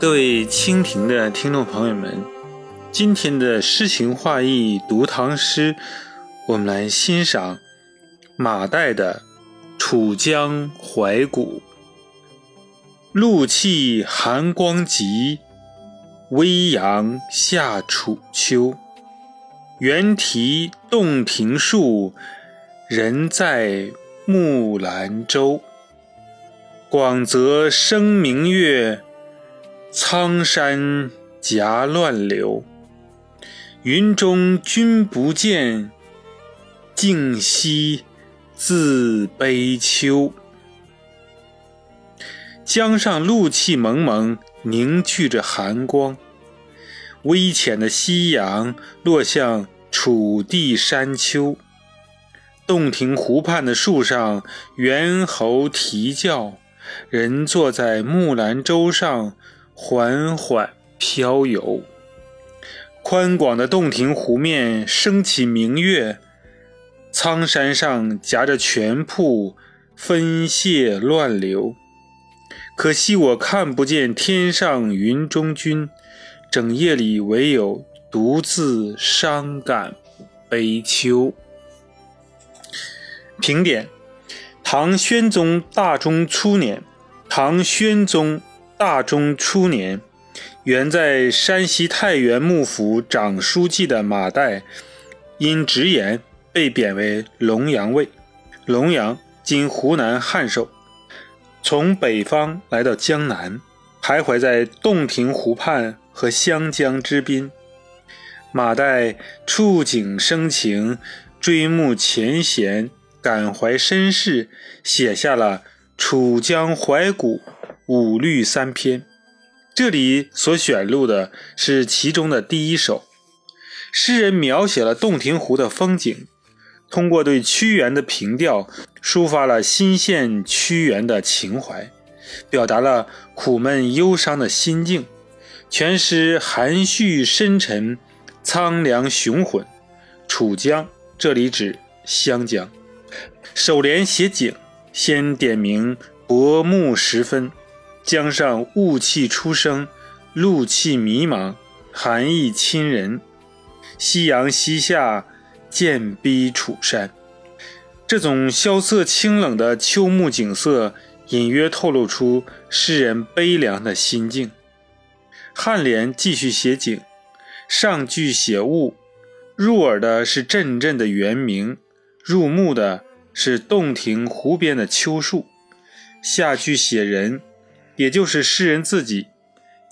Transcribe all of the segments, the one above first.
各位蜻蜓的听众朋友们，今天的诗情画意读唐诗，我们来欣赏马岱的《楚江怀古》。露气寒光急，微阳下楚秋。猿啼洞庭树，人在木兰舟。广泽生明月。苍山夹乱流，云中君不见，竟夕自悲秋。江上露气蒙蒙，凝聚着寒光。微浅的夕阳落向楚地山丘。洞庭湖畔的树上，猿猴啼叫，人坐在木兰舟上。缓缓飘游，宽广的洞庭湖面升起明月，苍山上夹着泉瀑，分泻乱流。可惜我看不见天上云中君，整夜里唯有独自伤感悲秋。评点：唐宣宗大中初年，唐宣宗。大中初年，原在山西太原幕府长书记的马岱，因直言被贬为龙阳尉。龙阳今湖南汉寿。从北方来到江南，徘徊在洞庭湖畔和湘江之滨。马岱触景生情，追慕前贤，感怀身世，写下了《楚江怀古》。五律三篇，这里所选录的是其中的第一首。诗人描写了洞庭湖的风景，通过对屈原的凭吊，抒发了心羡屈原的情怀，表达了苦闷忧伤的心境。全诗含蓄深沉，苍凉雄浑。楚江，这里指湘江。首联写景，先点明薄暮时分。江上雾气初生，露气迷茫，寒意侵人。夕阳西下，渐逼楚山。这种萧瑟清冷的秋暮景色，隐约透露出诗人悲凉的心境。颔联继续写景，上句写雾，入耳的是阵阵的猿鸣，入目的是洞庭湖边的秋树。下句写人。也就是诗人自己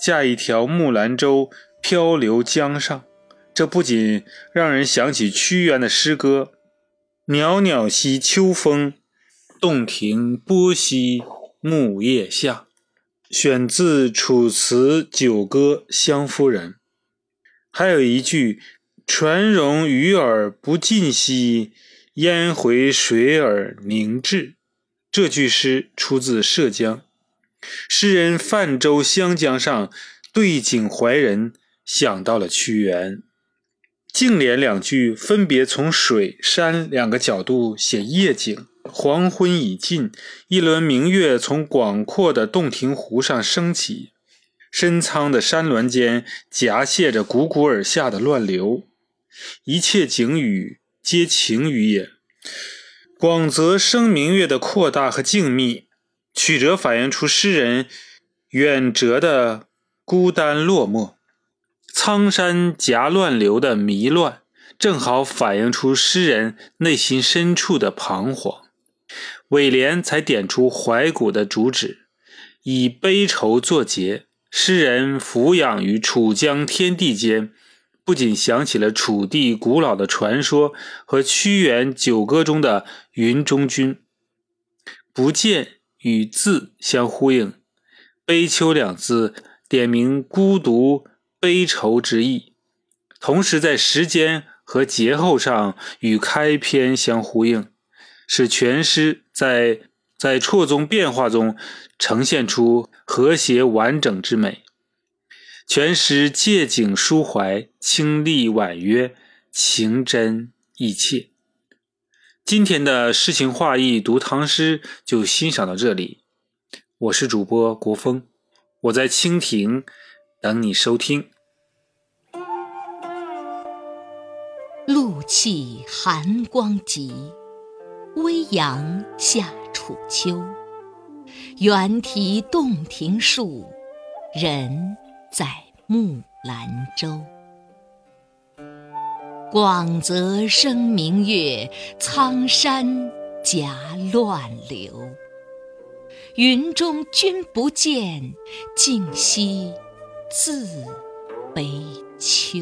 驾一条木兰舟漂流江上，这不仅让人想起屈原的诗歌“袅袅兮秋风，洞庭波兮木叶下”，选自《楚辞·九歌·湘夫人》。还有一句“船容鱼饵不尽兮，烟回水饵凝滞”，这句诗出自《涉江》。诗人泛舟湘江上，对景怀人，想到了屈原。颈联两句分别从水、山两个角度写夜景。黄昏已尽，一轮明月从广阔的洞庭湖上升起，深苍的山峦间夹泻着汩汩而下的乱流。一切景语皆情语也。广泽生明月的扩大和静谧。曲折反映出诗人远谪的孤单落寞，苍山夹乱流的迷乱，正好反映出诗人内心深处的彷徨。尾联才点出怀古的主旨，以悲愁作结。诗人俯仰于楚江天地间，不仅想起了楚地古老的传说和屈原《九歌》中的云中君，不见。与字相呼应，“悲秋”两字点明孤独悲愁之意，同时在时间和节后上与开篇相呼应，使全诗在在错综变化中呈现出和谐完整之美。全诗借景抒怀，清丽婉约，情真意切。今天的诗情画意读唐诗就欣赏到这里，我是主播国风，我在蜻蜓等你收听。露气寒光急，微阳下楚秋。猿啼洞庭树，人在木兰舟。广泽生明月，苍山夹乱流。云中君不见，竟夕自悲秋。